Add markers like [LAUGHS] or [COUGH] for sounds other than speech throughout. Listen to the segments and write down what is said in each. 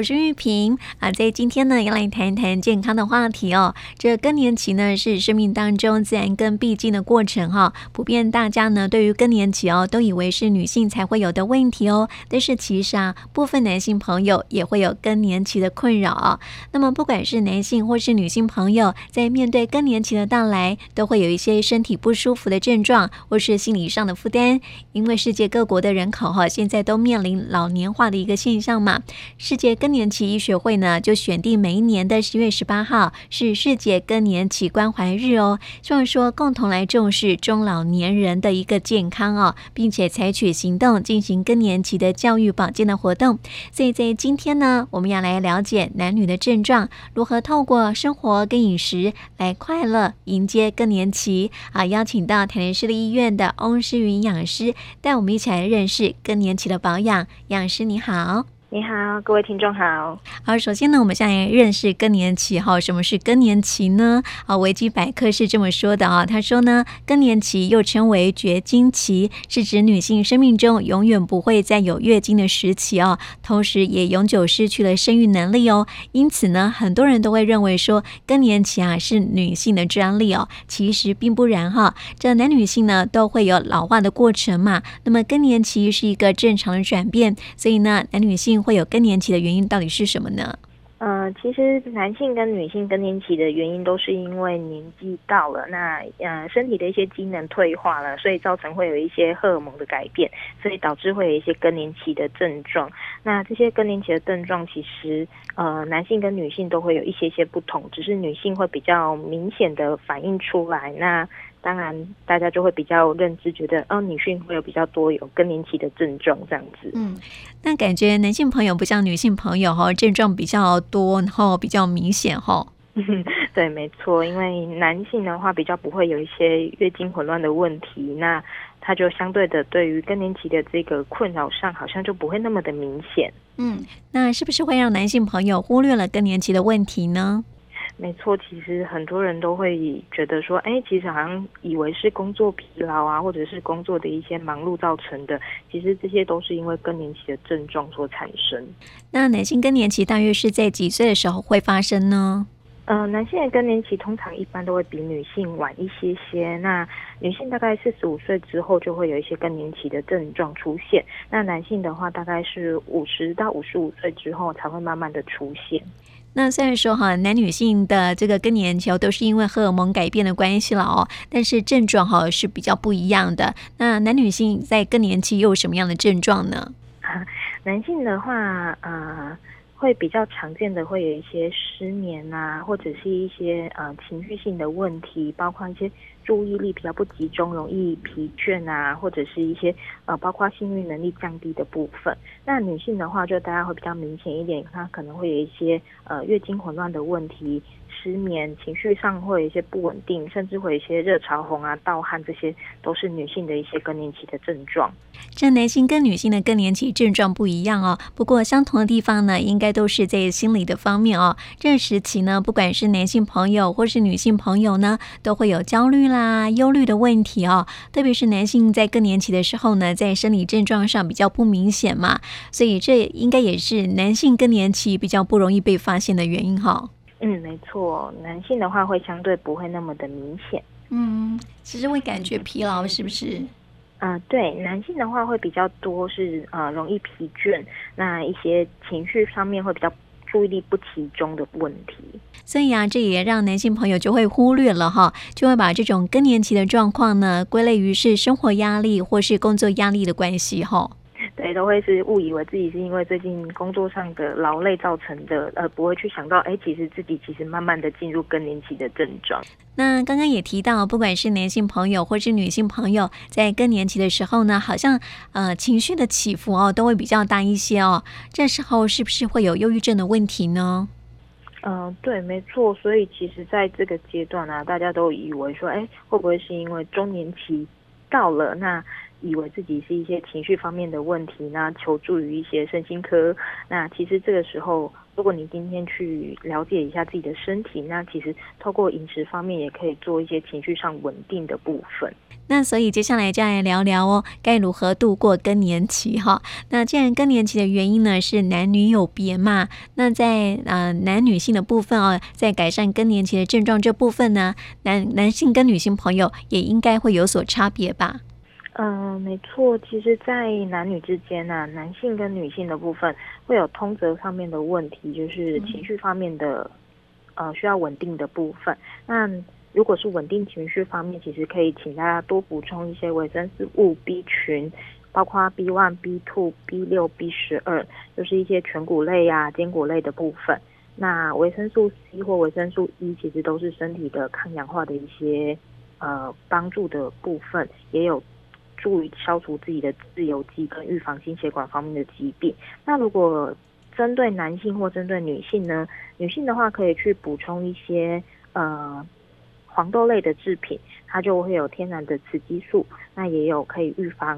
我是玉萍啊，在今天呢，要来谈一谈健康的话题哦。这更年期呢，是生命当中自然跟必经的过程哈、普遍大家呢，对于更年期哦，都以为是女性才会有的问题哦。但是其实啊，部分男性朋友也会有更年期的困扰、哦。那么不管是男性或是女性朋友，在面对更年期的到来，都会有一些身体不舒服的症状，或是心理上的负担。因为世界各国的人口哈、现在都面临老年化的一个现象嘛，世界更更年期医学会呢，就选定每一年的十月十八号是世界更年期关怀日哦，希望说共同来重视中老年人的一个健康哦，并且采取行动进行更年期的教育保健的活动。所以在今天呢，我们要来了解男女的症状，如何透过生活跟饮食来快乐迎接更年期啊！邀请到台南市立医院的翁诗云营养师带我们一起来认识更年期的保养。营养师你好。你好，各位听众好。好，首先呢，我们先来认识更年期哈。什么是更年期呢？啊，维基百科是这么说的啊。他说呢，更年期又称为绝经期，是指女性生命中永远不会再有月经的时期哦，同时也永久失去了生育能力哦。因此呢，很多人都会认为说更年期啊是女性的专利哦。其实并不然哈，这男女性呢都会有老化的过程嘛。那么更年期是一个正常的转变，所以呢，男女性。会有更年期的原因到底是什么呢？呃，其实男性跟女性更年期的原因都是因为年纪到了，那呃身体的一些机能退化了，所以造成会有一些荷尔蒙的改变，所以导致会有一些更年期的症状。那这些更年期的症状其实呃男性跟女性都会有一些些不同，只是女性会比较明显的反映出来。那当然，大家就会比较认知，觉得哦，女性会有比较多有更年期的症状这样子。嗯，那感觉男性朋友不像女性朋友哈，症状比较多，然后比较明显哈。[LAUGHS] 对，没错，因为男性的话比较不会有一些月经混乱的问题，那他就相对的对于更年期的这个困扰上，好像就不会那么的明显。嗯，那是不是会让男性朋友忽略了更年期的问题呢？没错，其实很多人都会觉得说，哎，其实好像以为是工作疲劳啊，或者是工作的一些忙碌造成的，其实这些都是因为更年期的症状所产生。那男性更年期大约是在几岁的时候会发生呢？呃，男性的更年期通常一般都会比女性晚一些些。那女性大概四十五岁之后就会有一些更年期的症状出现，那男性的话大概是五十到五十五岁之后才会慢慢的出现。那虽然说哈，男女性的这个更年期都是因为荷尔蒙改变的关系了哦，但是症状哈是比较不一样的。那男女性在更年期又有什么样的症状呢？[LAUGHS] 男性的话，呃，会比较常见的会有一些失眠啊，或者是一些呃情绪性的问题，包括一些。注意力比较不集中，容易疲倦啊，或者是一些呃，包括幸运能力降低的部分。那女性的话，就大家会比较明显一点，她可能会有一些呃月经混乱的问题。失眠、情绪上会有一些不稳定，甚至会有一些热潮红啊、盗汗，这些都是女性的一些更年期的症状。这男性跟女性的更年期症状不一样哦，不过相同的地方呢，应该都是在心理的方面哦。这时期呢，不管是男性朋友或是女性朋友呢，都会有焦虑啦、忧虑的问题哦。特别是男性在更年期的时候呢，在生理症状上比较不明显嘛，所以这应该也是男性更年期比较不容易被发现的原因哈、嗯，没错，男性的话会相对不会那么的明显。嗯，其实会感觉疲劳，是不是？嗯、呃，对，男性的话会比较多是呃容易疲倦，那一些情绪上面会比较注意力不集中的问题。所以啊，这也让男性朋友就会忽略了哈，就会把这种更年期的状况呢归类于是生活压力或是工作压力的关系哈。对，都会是误以为自己是因为最近工作上的劳累造成的，而不会去想到，哎，其实自己其实慢慢的进入更年期的症状。那刚刚也提到，不管是男性朋友或是女性朋友，在更年期的时候呢，好像呃情绪的起伏哦都会比较大一些哦。这时候是不是会有忧郁症的问题呢？嗯、呃，对，没错。所以其实在这个阶段呢、啊，大家都以为说，哎，会不会是因为中年期到了那？以为自己是一些情绪方面的问题，那求助于一些身心科。那其实这个时候，如果你今天去了解一下自己的身体，那其实透过饮食方面也可以做一些情绪上稳定的部分。那所以接下来就来聊聊哦，该如何度过更年期哈？那既然更年期的原因呢是男女有别嘛，那在呃男女性的部分哦，在改善更年期的症状这部分呢，男男性跟女性朋友也应该会有所差别吧？嗯、呃，没错，其实，在男女之间呢、啊，男性跟女性的部分会有通则上面的问题，就是情绪方面的、嗯、呃需要稳定的部分。那如果是稳定情绪方面，其实可以请大家多补充一些维生素 B 群，包括 B one、B two、B 六、B 十二，就是一些全谷类呀、啊、坚果类的部分。那维生素 C 或维生素 E，其实都是身体的抗氧化的一些呃帮助的部分，也有助于消除自己的自由基跟预防心血管方面的疾病。那如果针对男性或针对女性呢？女性的话可以去补充一些呃。黄豆类的制品，它就会有天然的雌激素，那也有可以预防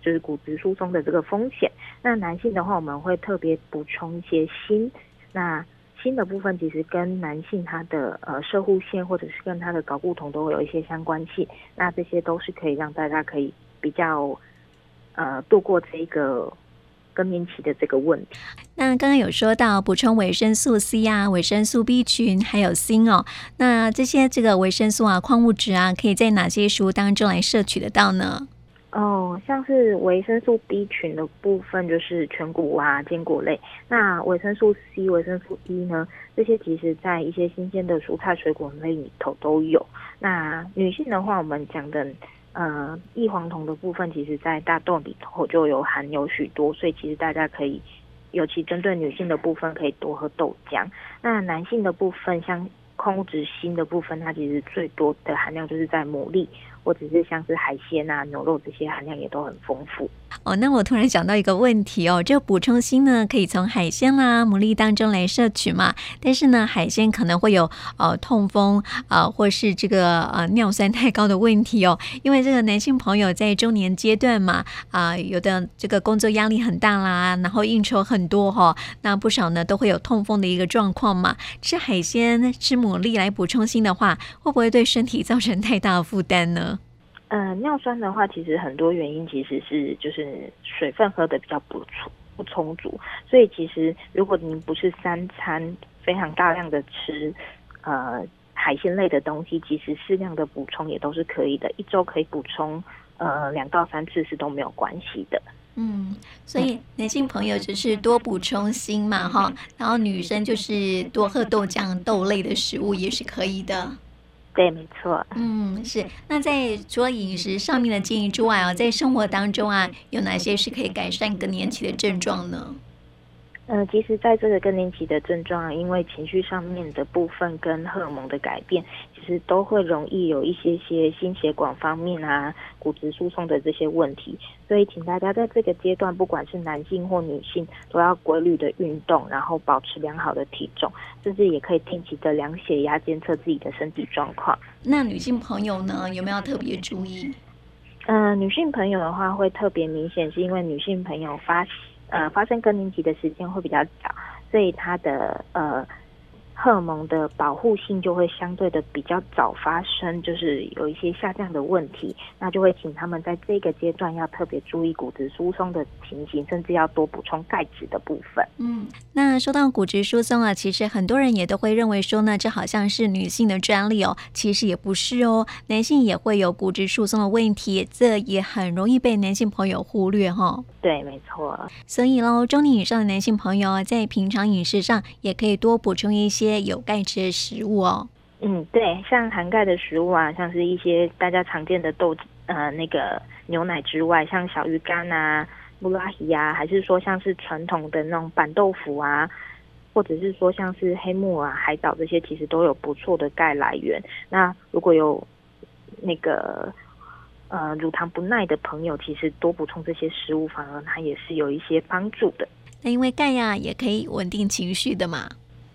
就是骨质疏松的这个风险。那男性的话，我们会特别补充一些锌。那锌的部分其实跟男性他的呃射护腺或者是跟他的睾固酮都会有一些相关性。那这些都是可以让大家可以比较呃度过这个。更年期的这个问题，那刚刚有说到补充维生素 C 啊、维生素 B 群还有锌哦，那这些这个维生素啊、矿物质啊，可以在哪些食物当中来摄取得到呢？哦，像是维生素 B 群的部分，就是全谷啊、坚果类。那维生素 C、维生素 E 呢？这些其实在一些新鲜的蔬菜水果类里头都有。那女性的话，我们讲的。呃，异黄酮的部分，其实在大豆里头就有含有许多，所以其实大家可以，尤其针对女性的部分，可以多喝豆浆。那男性的部分，像矿物质锌的部分，它其实最多的含量就是在牡蛎。或者是像是海鲜啊、牛肉这些含量也都很丰富哦。那我突然想到一个问题哦，这个补充锌呢，可以从海鲜啦、牡蛎当中来摄取嘛？但是呢，海鲜可能会有呃痛风啊、或是这个呃尿酸太高的问题哦。因为这个男性朋友在中年阶段嘛，啊、有的这个工作压力很大啦，然后应酬很多哈、哦，那不少呢都会有痛风的一个状况嘛。吃海鲜、吃牡蛎来补充锌的话，会不会对身体造成太大的负担呢？呃，尿酸的话，其实很多原因其实是就是水分喝的比较不充不充足，所以其实如果您不是三餐非常大量的吃呃海鲜类的东西，其实适量的补充也都是可以的，一周可以补充呃两到三次是都没有关系的。嗯，所以男性朋友就是多补充锌嘛哈，然后女生就是多喝豆浆豆类的食物也是可以的。对，没错。嗯，是。那在除了饮食上面的建议之外啊，在生活当中啊，有哪些是可以改善更年期的症状呢？呃，其实在这个更年期的症状啊，因为情绪上面的部分跟荷尔蒙的改变，其实都会容易有一些些心血管方面啊、骨质疏松的这些问题。所以，请大家在这个阶段，不管是男性或女性，都要规律的运动，然后保持良好的体重，甚至也可以定期的量血压，监测自己的身体状况。那女性朋友呢，有没有特别注意？嗯、呃，女性朋友的话会特别明显，是因为女性朋友发。呃，发生更年期的时间会比较早，所以他的呃。荷尔蒙的保护性就会相对的比较早发生，就是有一些下降的问题，那就会请他们在这个阶段要特别注意骨质疏松的情形，甚至要多补充钙质的部分。嗯，那说到骨质疏松啊，其实很多人也都会认为说呢，这好像是女性的专利哦，其实也不是哦，男性也会有骨质疏松的问题，这也很容易被男性朋友忽略哈、哦。对，没错。所以喽，中年以上的男性朋友啊，在平常饮食上也可以多补充一些。有钙质的食物哦，嗯，对，像含钙的食物啊，像是一些大家常见的豆呃那个牛奶之外，像小鱼干啊、布拉提啊，还是说像是传统的那种板豆腐啊，或者是说像是黑木耳、海藻这些，其实都有不错的钙来源。那如果有那个呃乳糖不耐的朋友，其实多补充这些食物，反而它也是有一些帮助的。那因为钙呀，也可以稳定情绪的嘛。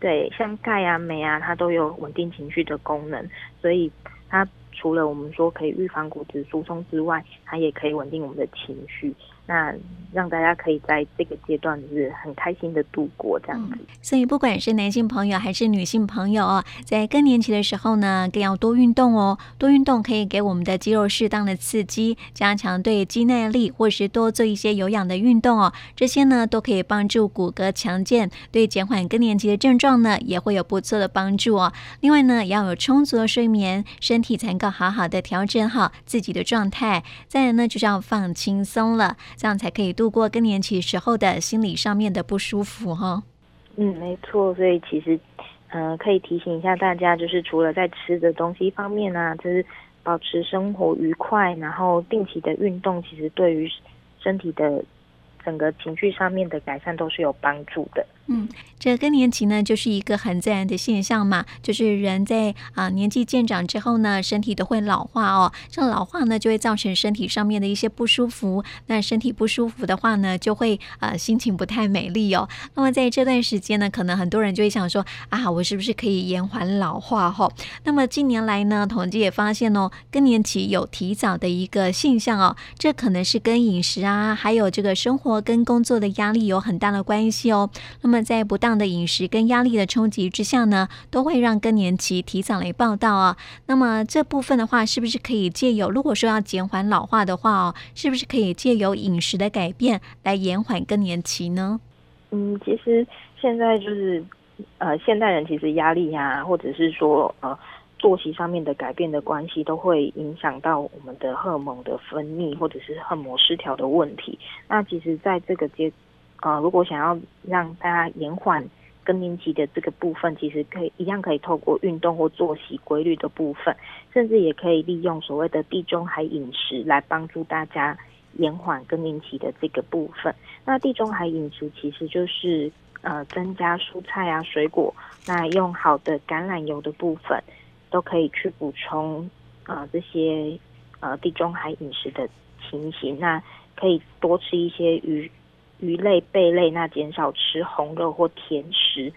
对，像钙啊、镁啊，它都有稳定情绪的功能，所以它除了我们说可以预防骨质疏松之外，它也可以稳定我们的情绪。那让大家可以在这个阶段是很开心的度过这样子。所以不管是男性朋友还是女性朋友哦，在更年期的时候呢，更要多运动哦。多运动可以给我们的肌肉适当的刺激，加强对肌耐力，或是多做一些有氧的运动哦。这些呢都可以帮助骨骼强健，对减缓更年期的症状呢也会有不错的帮助哦。另外呢，也要有充足的睡眠，身体才能够好好的调整好自己的状态。再来呢，就是要放轻松了。这样才可以度过更年期时候的心理上面的不舒服哈。嗯，没错。所以其实，呃，可以提醒一下大家，就是除了在吃的东西方面啊，就是保持生活愉快，然后定期的运动，其实对于身体的整个情绪上面的改善都是有帮助的。嗯，这更年期呢，就是一个很自然的现象嘛，就是人在啊、年纪渐长之后呢，身体都会老化哦。这老化呢，就会造成身体上面的一些不舒服。那身体不舒服的话呢，就会呃心情不太美丽哦。那么在这段时间呢，可能很多人就会想说啊，我是不是可以延缓老化哈、哦？那么近年来呢，统计也发现哦，更年期有提早的一个现象哦，这可能是跟饮食啊，还有这个生活跟工作的压力有很大的关系哦。那么在不当的饮食跟压力的冲击之下呢，都会让更年期提早来报道啊。那么这部分的话，是不是可以借由如果说要减缓老化的话哦，是不是可以借由饮食的改变来延缓更年期呢？嗯，其实现在就是呃，现代人其实压力呀、啊，或者是说呃作息上面的改变的关系，都会影响到我们的荷尔蒙的分泌，或者是荷尔蒙失调的问题。那其实在这个阶呃，如果想要让大家延缓更年期的这个部分，其实可以一样可以透过运动或作息规律的部分，甚至也可以利用所谓的地中海饮食来帮助大家延缓更年期的这个部分。那地中海饮食其实就是呃增加蔬菜啊、水果，那用好的橄榄油的部分都可以去补充呃这些呃地中海饮食的情形。那可以多吃一些鱼。鱼类、贝类，那减少吃红肉或甜食，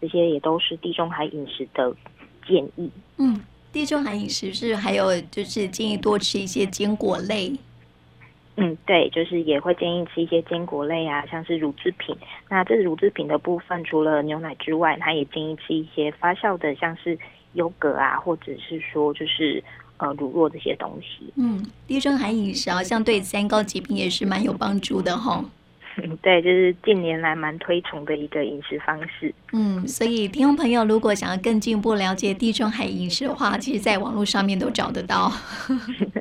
这些也都是地中海饮食的建议。嗯，地中海饮食是还有就是建议多吃一些坚果类。嗯，对，就是也会建议吃一些坚果类啊，像是乳制品。那这乳制品的部分，除了牛奶之外，它也建议吃一些发酵的，像是优格啊，或者是说就是呃乳酪这些东西。嗯，地中海饮食好像对三高疾病也是蛮有帮助的哈。[LAUGHS] 对，就是近年来蛮推崇的一个饮食方式。嗯，所以听众朋友如果想要更进一步了解地中海饮食的话，其实在网络上面都找得到。[LAUGHS]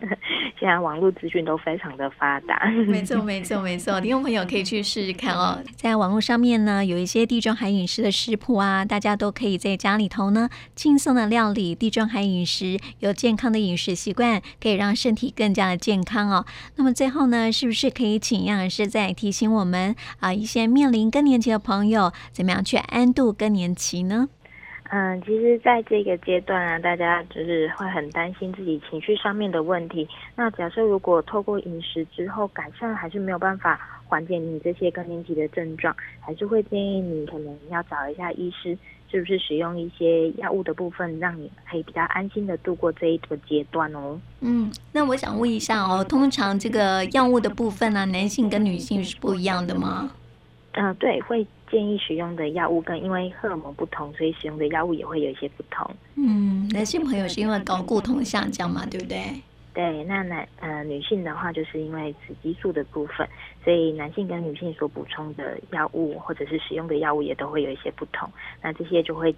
现在网络资讯都非常的发达。没错，没错，没错。听众朋友可以去试试看哦，在网络上面呢，有一些地中海饮食的食谱啊，大家都可以在家里头呢轻松的料理地中海饮食，有健康的饮食习惯，可以让身体更加的健康哦。那么最后呢，是不是可以请营养师再提醒我们啊，一些面临更年期的朋友，怎么样去安度更年期呢？嗯，其实，在这个阶段啊，大家就是会很担心自己情绪上面的问题。那假设如果透过饮食之后改善，还是没有办法缓解你这些更年期的症状，还是会建议你可能要找一下医师，是不是使用一些药物的部分，让你可以比较安心的度过这一个阶段哦。嗯，那我想问一下哦，通常这个药物的部分呢、啊，男性跟女性是不一样的吗？嗯、呃，对，会。建议使用的药物跟因为荷尔蒙不同，所以使用的药物也会有一些不同。嗯，男性朋友是因为睾固酮下降嘛，对不对？对，那男呃女性的话，就是因为雌激素的部分，所以男性跟女性所补充的药物或者是使用的药物也都会有一些不同。那这些就会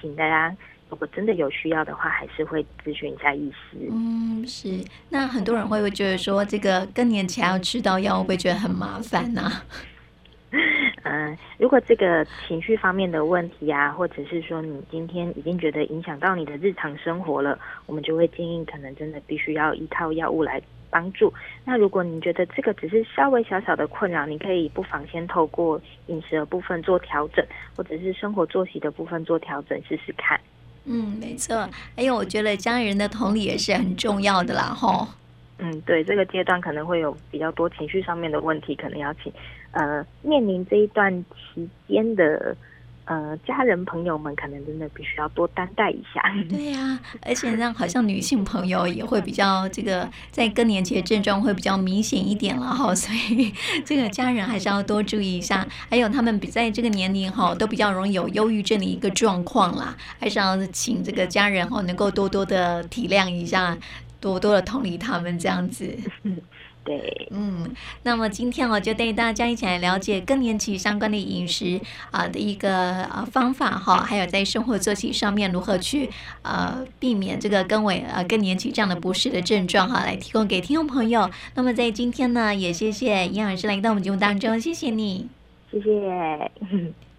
请大家，如果真的有需要的话，还是会咨询一下医师。嗯，是。那很多人会不会觉得说，这个更年期还要吃到药，会不会觉得很麻烦呢？如果这个情绪方面的问题啊，或者是说你今天已经觉得影响到你的日常生活了，我们就会建议可能真的必须要依靠药物来帮助。那如果你觉得这个只是稍微小小的困扰，你可以不妨先透过饮食的部分做调整，或者是生活作息的部分做调整试试看。嗯，没错。还有，我觉得家人的同理也是很重要的啦，吼。嗯，对，这个阶段可能会有比较多情绪上面的问题，可能要请。呃，面临这一段期间的呃，家人朋友们可能真的必须要多担待一下。对呀、[LAUGHS] 啊，而且让好像女性朋友也会比较这个在更年期的症状会比较明显一点了哈，所以 [LAUGHS] 这个家人还是要多注意一下。还有他们比在这个年龄哈都比较容易有忧郁症的一个状况啦，还是要请这个家人哈能够多多的体谅一下，多多的同理他们这样子。[LAUGHS] 对，嗯，那么今天我就带大家一起来了解更年期相关的饮食啊的一个呃方法哈，还有在生活作息上面如何去呃避免这个更为呃更年期这样的不适的症状哈，来提供给听众朋友。那么在今天呢，也谢谢营养师来到我们节目当中，谢谢你，谢谢。